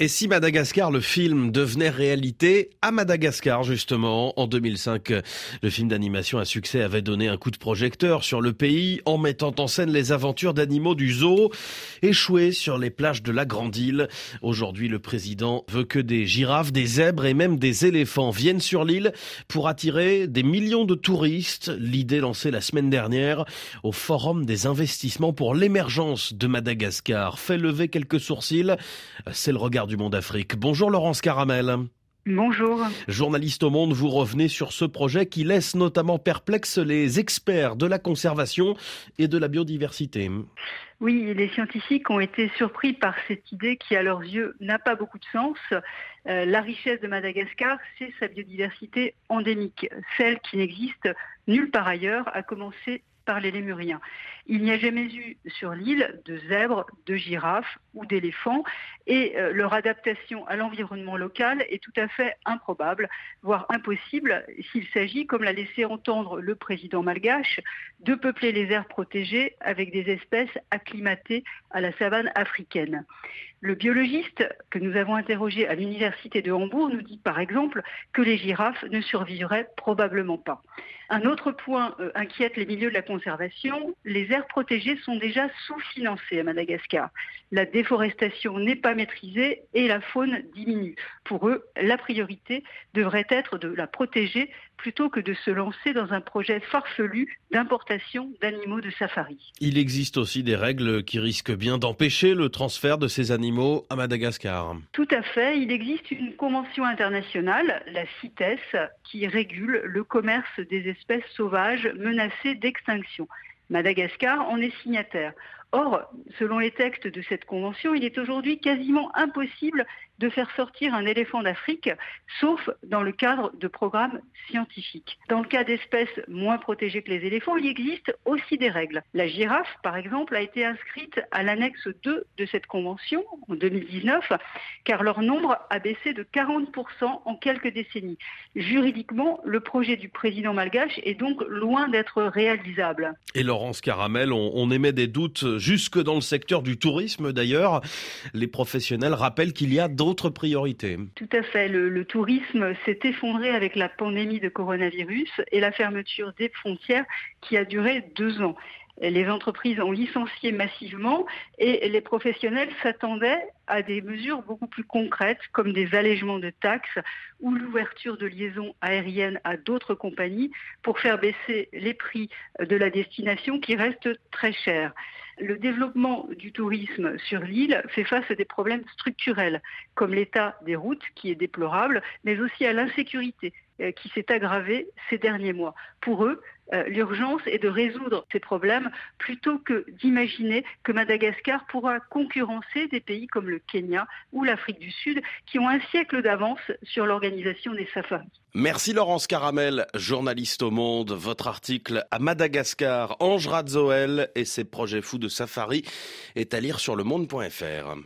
Et si Madagascar, le film, devenait réalité à Madagascar, justement, en 2005, le film d'animation à succès avait donné un coup de projecteur sur le pays en mettant en scène les aventures d'animaux du zoo échoués sur les plages de la Grande Île. Aujourd'hui, le président veut que des girafes, des zèbres et même des éléphants viennent sur l'île pour attirer des millions de touristes. L'idée lancée la semaine dernière au Forum des investissements pour l'émergence de Madagascar fait lever quelques sourcils. C'est le regard du Monde Afrique. Bonjour Laurence Caramel. Bonjour. Journaliste au Monde, vous revenez sur ce projet qui laisse notamment perplexes les experts de la conservation et de la biodiversité. Oui, les scientifiques ont été surpris par cette idée qui, à leurs yeux, n'a pas beaucoup de sens. Euh, la richesse de Madagascar, c'est sa biodiversité endémique, celle qui n'existe nulle part ailleurs, à commencer par les lémuriens. Il n'y a jamais eu sur l'île de zèbres, de girafes ou d'éléphants et euh, leur adaptation à l'environnement local est tout à fait improbable, voire impossible s'il s'agit, comme l'a laissé entendre le président malgache, de peupler les aires protégées avec des espèces acclimatées à la savane africaine. Le biologiste que nous avons interrogé à l'université de Hambourg nous dit par exemple que les girafes ne survivraient probablement pas. Un autre point euh, inquiète les milieux de la conservation, les aires protégées sont déjà sous-financées à Madagascar. La déforestation n'est pas maîtrisée et la faune diminue. Pour eux, la priorité devrait être de la protéger plutôt que de se lancer dans un projet farfelu d'importation d'animaux de safari. Il existe aussi des règles qui risquent bien d'empêcher le transfert de ces animaux à Madagascar. Tout à fait. Il existe une convention internationale, la CITES, qui régule le commerce des espèces sauvages menacées d'extinction. Madagascar en est signataire. Or, selon les textes de cette convention, il est aujourd'hui quasiment impossible de faire sortir un éléphant d'Afrique, sauf dans le cadre de programmes scientifiques. Dans le cas d'espèces moins protégées que les éléphants, il existe aussi des règles. La girafe, par exemple, a été inscrite à l'annexe 2 de cette convention en 2019, car leur nombre a baissé de 40% en quelques décennies. Juridiquement, le projet du président malgache est donc loin d'être réalisable. Et Laurence Caramel, on, on émet des doutes jusque dans le secteur du tourisme d'ailleurs. Les professionnels rappellent qu'il y a d'autres priorités. Tout à fait. Le, tourisme s'est effondré avec la pandémie de coronavirus et la fermeture des frontières qui a duré deux ans les entreprises ont licencié massivement et les professionnels s'attendaient à des mesures beaucoup plus concrètes comme des allègements de taxes ou l'ouverture de liaisons aériennes à d'autres compagnies pour faire baisser les prix de la destination qui restent très chers. Le développement du tourisme sur l'île fait face à des problèmes structurels comme l'état des routes qui est déplorable mais aussi à l'insécurité qui s'est aggravée ces derniers mois. Pour eux, euh, l'urgence est de résoudre ces problèmes plutôt que d'imaginer que Madagascar pourra concurrencer des pays comme le Kenya ou l'Afrique du Sud qui ont un siècle d'avance sur l'organisation des safaris. Merci Laurence Caramel, journaliste au Monde. Votre article à Madagascar, Ange Radzoel et ses projets fous de safari est à lire sur le monde.fr.